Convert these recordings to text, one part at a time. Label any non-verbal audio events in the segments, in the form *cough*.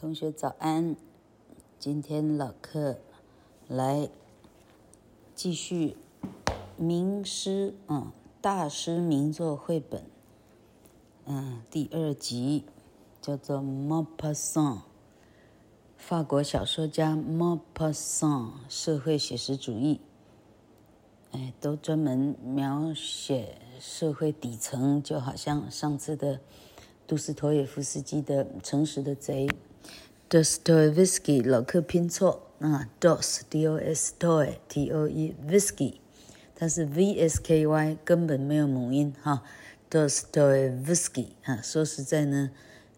同学早安，今天老课来继续名诗，嗯，大师名作绘本，嗯，第二集叫做《Maupassant》，法国小说家 Maupassant 社会写实主义，哎，都专门描写社会底层，就好像上次的杜斯妥也夫斯基的《诚实的贼》。Dostoevsky 老客拼错啊，dos d o s t o e t o e visky，它是 v s k y，根本没有母音哈。Dostoevsky 啊，说实在呢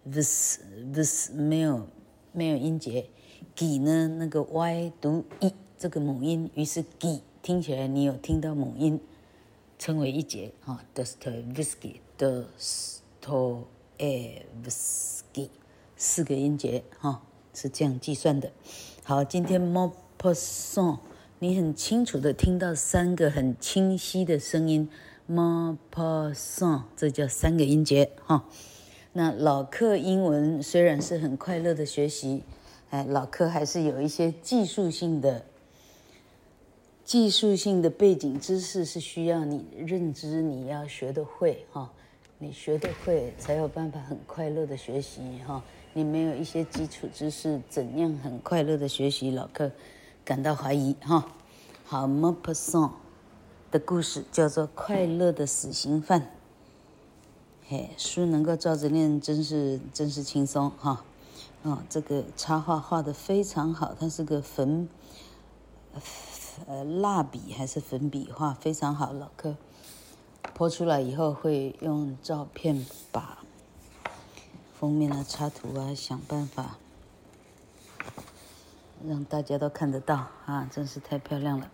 ，vis vis 没有没有音节，g 呢那个 y 读 e 这个母音，于是 g 听起来你有听到母音，称为一节哈。Dostoevsky，Dostoevsky。四个音节，哈、是这样计算的。好，今天 Maupassant，你很清楚的听到三个很清晰的声音，Maupassant，这叫三个音节，哈、那老课英文虽然是很快乐的学习，哎，老课还是有一些技术性的、技术性的背景知识是需要你认知，你要学得会，哈、你学得会才有办法很快乐的学习，哈、你没有一些基础知识，怎样很快乐的学习？老客感到怀疑哈。好，mapasan 的故事叫做《快乐的死刑犯》。嘿，书能够照着念，真是真是轻松哈。哦，这个插画画得非常好，它是个粉呃蜡笔还是粉笔画非常好。老客泼出来以后会用照片把。封面的插图啊，想办法让大家都看得到啊，真是太漂亮了。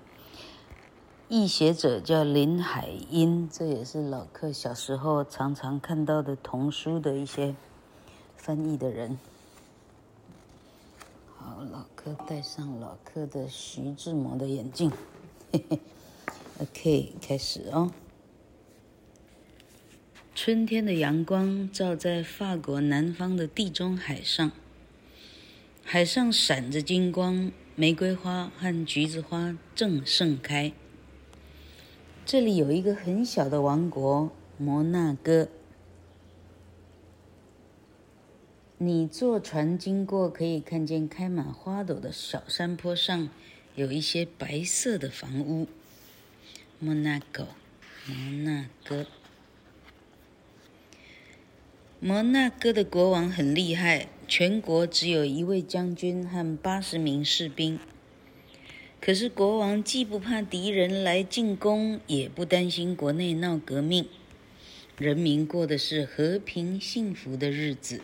译写者叫林海音，这也是老客小时候常常看到的童书的一些翻译的人。好，老课戴上老课的徐志摩的眼镜，*laughs* 嘿嘿，OK，开始哦。春天的阳光照在法国南方的地中海上，海上闪着金光，玫瑰花和橘子花正盛开。这里有一个很小的王国——摩纳哥。你坐船经过，可以看见开满花朵的小山坡上有一些白色的房屋。摩纳哥，摩纳哥。摩纳哥的国王很厉害，全国只有一位将军和八十名士兵。可是国王既不怕敌人来进攻，也不担心国内闹革命，人民过的是和平幸福的日子。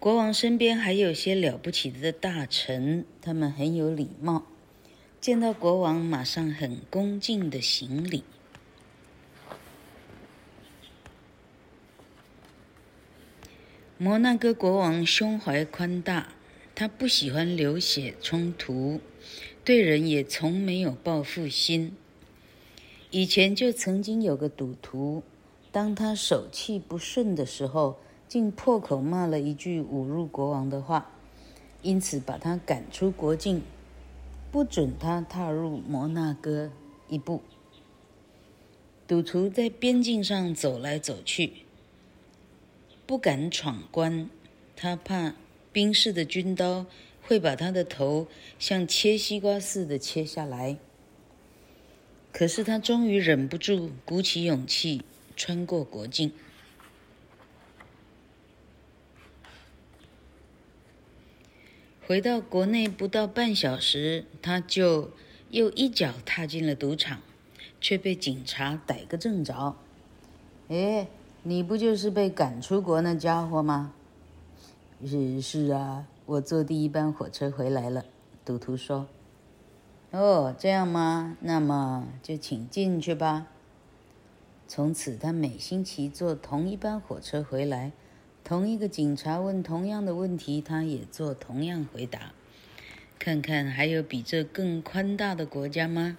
国王身边还有些了不起的大臣，他们很有礼貌，见到国王马上很恭敬的行礼。摩纳哥国王胸怀宽大，他不喜欢流血冲突，对人也从没有报复心。以前就曾经有个赌徒，当他手气不顺的时候，竟破口骂了一句侮辱国王的话，因此把他赶出国境，不准他踏入摩纳哥一步。赌徒在边境上走来走去。不敢闯关，他怕兵士的军刀会把他的头像切西瓜似的切下来。可是他终于忍不住，鼓起勇气穿过国境。回到国内不到半小时，他就又一脚踏进了赌场，却被警察逮个正着。诶。你不就是被赶出国那家伙吗？是是啊，我坐第一班火车回来了。赌徒说：“哦，这样吗？那么就请进去吧。”从此，他每星期坐同一班火车回来，同一个警察问同样的问题，他也做同样回答。看看还有比这更宽大的国家吗？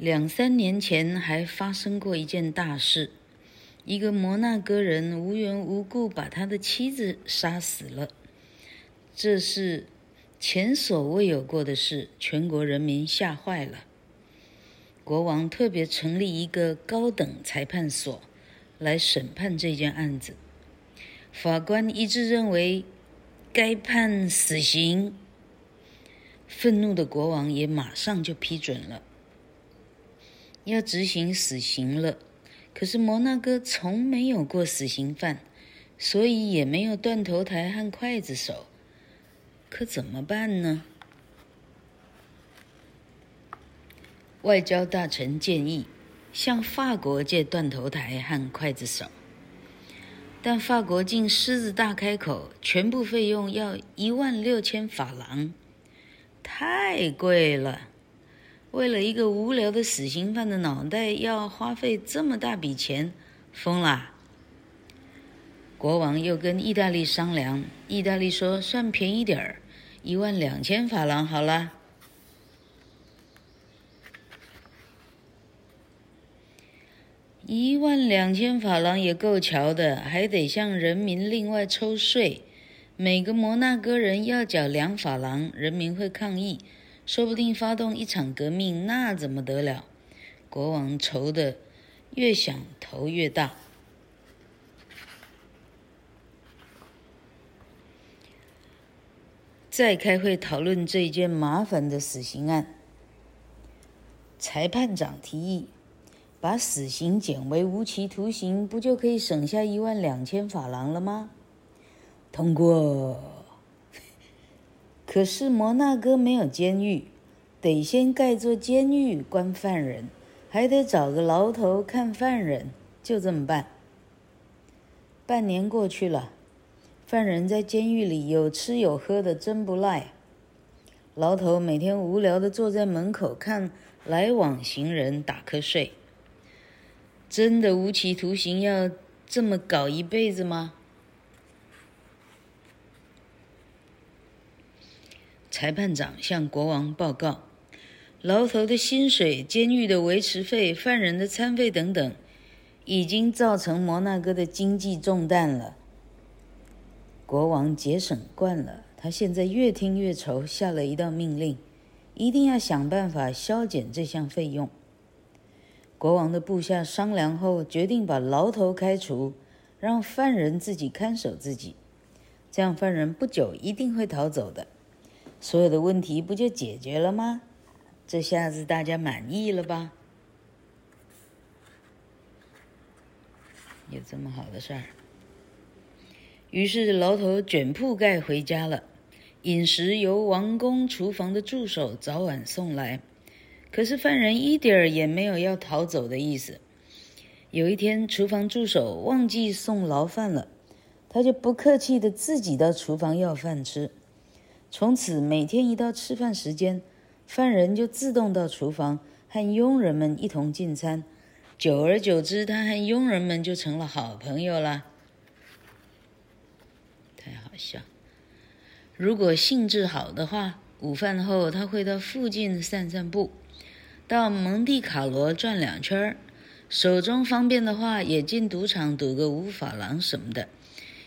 两三年前还发生过一件大事，一个摩纳哥人无缘无故把他的妻子杀死了，这是前所未有过的事，全国人民吓坏了。国王特别成立一个高等裁判所来审判这件案子，法官一致认为该判死刑。愤怒的国王也马上就批准了。要执行死刑了，可是摩纳哥从没有过死刑犯，所以也没有断头台和刽子手，可怎么办呢？外交大臣建议向法国借断头台和刽子手，但法国竟狮子大开口，全部费用要一万六千法郎，太贵了。为了一个无聊的死刑犯的脑袋，要花费这么大笔钱，疯了。国王又跟意大利商量，意大利说算便宜点儿，一万两千法郎好了。一万两千法郎也够瞧的，还得向人民另外抽税，每个摩纳哥人要缴两法郎，人民会抗议。说不定发动一场革命，那怎么得了？国王愁得越想头越大。再开会讨论这件麻烦的死刑案，裁判长提议把死刑减为无期徒刑，不就可以省下一万两千法郎了吗？通过。可是摩纳哥没有监狱，得先盖座监狱关犯人，还得找个牢头看犯人，就这么办。半年过去了，犯人在监狱里有吃有喝的，真不赖。牢头每天无聊地坐在门口看来往行人打瞌睡。真的无期徒刑要这么搞一辈子吗？裁判长向国王报告：牢头的薪水、监狱的维持费、犯人的餐费等等，已经造成摩纳哥的经济重担了。国王节省惯了，他现在越听越愁，下了一道命令：一定要想办法削减这项费用。国王的部下商量后，决定把牢头开除，让犯人自己看守自己，这样犯人不久一定会逃走的。所有的问题不就解决了吗？这下子大家满意了吧？有这么好的事儿。于是牢头卷铺盖回家了，饮食由王宫厨房的助手早晚送来。可是犯人一点儿也没有要逃走的意思。有一天，厨房助手忘记送牢饭了，他就不客气的自己到厨房要饭吃。从此，每天一到吃饭时间，犯人就自动到厨房和佣人们一同进餐。久而久之，他和佣人们就成了好朋友了。太好笑！如果兴致好的话，午饭后他会到附近散散步，到蒙地卡罗转两圈儿。手中方便的话，也进赌场赌个五法郎什么的。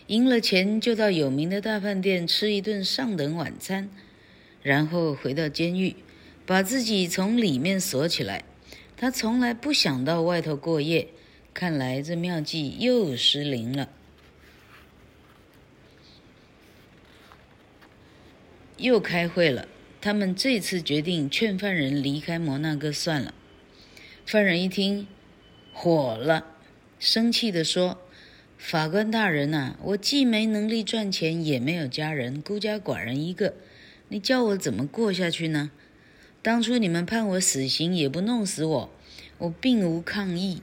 赢了钱就到有名的大饭店吃一顿上等晚餐，然后回到监狱，把自己从里面锁起来。他从来不想到外头过夜，看来这妙计又失灵了。又开会了，他们这次决定劝犯人离开摩纳哥算了。犯人一听，火了，生气地说。法官大人呐、我既没能力赚钱，也没有家人，孤家寡人一个，你叫我怎么过下去呢？当初你们判我死刑，也不弄死我，我并无抗议，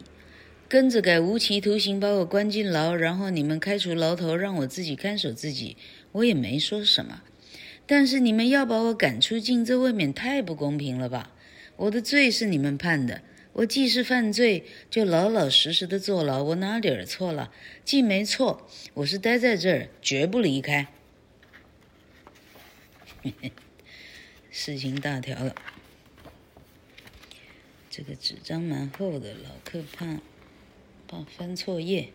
跟着改无期徒刑把我关进牢，然后你们开除牢头，让我自己看守自己，我也没说什么。但是你们要把我赶出境，这未免太不公平了吧？我的罪是你们判的。我既是犯罪，就老老实实的坐牢。我哪里儿错了？既没错，我是待在这儿，绝不离开。*laughs* 事情大条了。这个纸张蛮厚的，老客怕怕翻错页。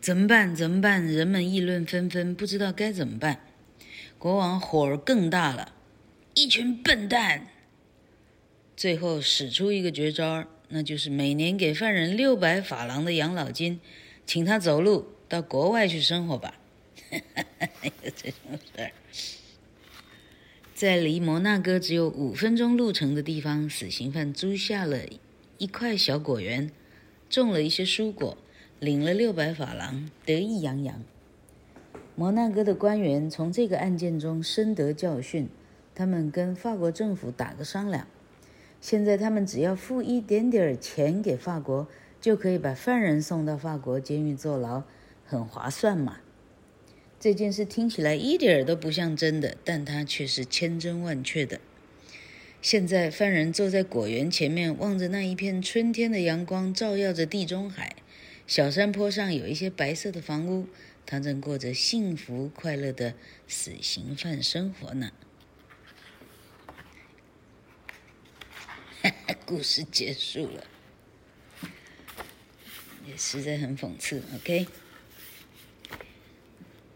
怎么办？怎么办？人们议论纷纷，不知道该怎么办。国王火儿更大了，一群笨蛋！最后使出一个绝招，那就是每年给犯人六百法郎的养老金，请他走路到国外去生活吧。有 *laughs* 这种事儿。在离摩纳哥只有五分钟路程的地方，死刑犯租下了一块小果园，种了一些蔬果。领了六百法郎，得意洋洋。摩纳哥的官员从这个案件中深得教训，他们跟法国政府打个商量。现在他们只要付一点点钱给法国，就可以把犯人送到法国监狱坐牢，很划算嘛。这件事听起来一点都不像真的，但它却是千真万确的。现在犯人坐在果园前面，望着那一片春天的阳光，照耀着地中海。小山坡上有一些白色的房屋，他正过着幸福快乐的死刑犯生活呢。故事结束了，也实在很讽刺。OK，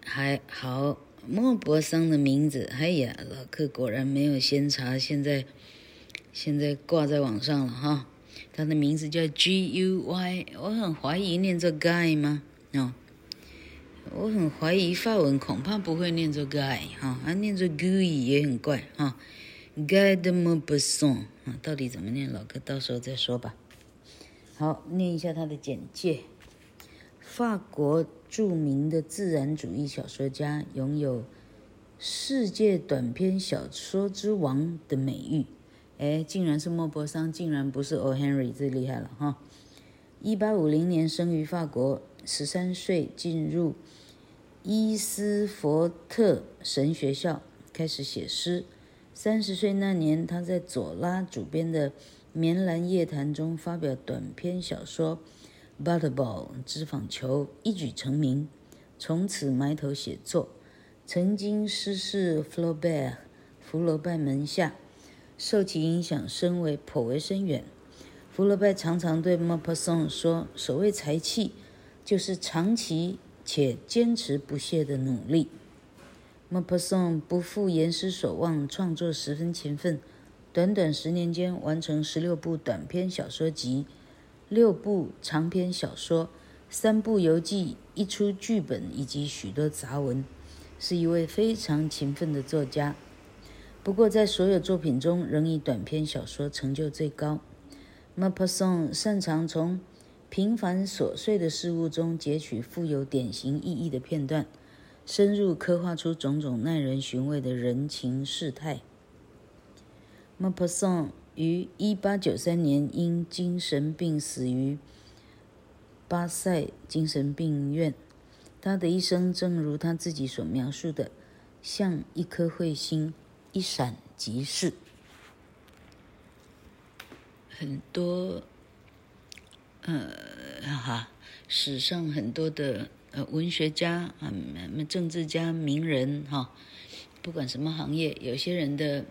还好，莫泊桑的名字，哎呀，老客果然没有先查，现在现在挂在网上了哈。他的名字叫 G U Y，我很怀疑念作 Guy 吗？哦，我很怀疑法文恐怕不会念作 Guy 哈，啊，念作 Guy 也很怪哈。De Maupassant 啊，到底怎么念？老哥到时候再说吧。好，念一下他的简介：法国著名的自然主义小说家，拥有“世界短篇小说之王”的美誉。哎，竟然是莫泊桑，竟然不是 O. Henry，最厉害了哈！一八五零年生于法国，十三岁进入伊斯佛特神学校，开始写诗。三十岁那年，他在左拉主编的《棉兰夜谈》中发表短篇小说《Butterball》脂肪球，一举成名，从此埋头写作。曾经师事弗罗拜福楼拜门下。受其影响，深为颇为深远。福楼拜常常对莫泊桑说：“所谓才气，就是长期且坚持不懈的努力。”莫泊桑不负严师所望，创作十分勤奋，短短十年间完成十六部短篇小说集、六部长篇小说、三部游记、一出剧本以及许多杂文，是一位非常勤奋的作家。不过，在所有作品中，仍以短篇小说成就最高。莫泊桑擅长从平凡琐碎的事物中截取富有典型意义的片段，深入刻画出种种耐人寻味的人情世态。莫泊桑于一八九三年因精神病死于巴塞精神病院。他的一生，正如他自己所描述的，像一颗彗星。一闪即逝，很多，呃，哈，史上很多的呃文学家啊、政治家、名人哈，不管什么行业，有些人的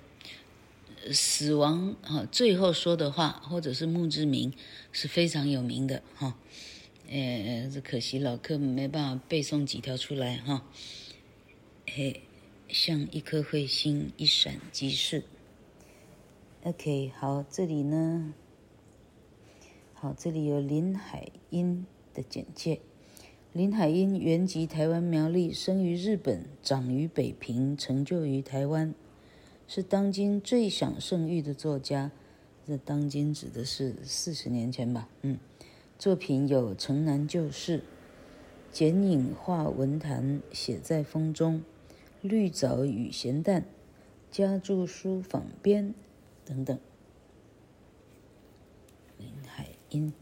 死亡哈，最后说的话或者是墓志铭是非常有名的哈，呃，这可惜老客没办法背诵几条出来哈，嘿。像一颗彗星，一闪即逝。OK，好，这里呢，好，这里有林海音的简介。林海音原籍台湾苗栗，生于日本，长于北平，成就于台湾，是当今最享盛誉的作家。这当今指的是四十年前吧？嗯，作品有《城南旧事》、《剪影画文坛》、《写在风中》。绿藻与咸淡，家住书坊边，等等。林海音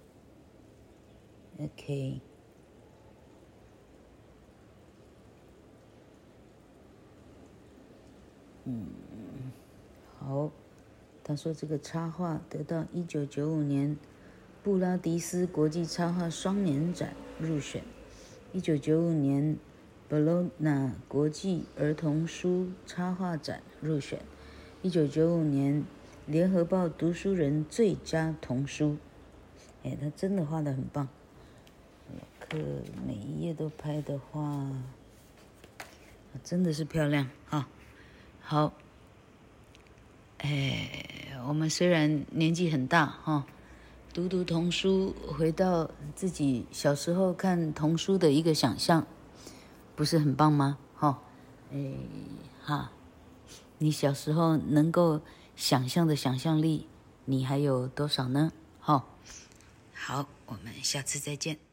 ，OK，嗯，好。他说这个插画得到一九九五年布拉迪斯国际插画双年展入选，一九九五年。博洛纳国际儿童书插画展入选，一九九五年联合报读书人最佳童书。哎，他真的画得很棒，老克每一页都拍的画，真的是漂亮啊！好，哎，我们虽然年纪很大哈，读读童书，回到自己小时候看童书的一个想象，不是很棒吗？哈，哎，哈。你小时候能够想象的想象力，你还有多少呢？好，好，我们下次再见。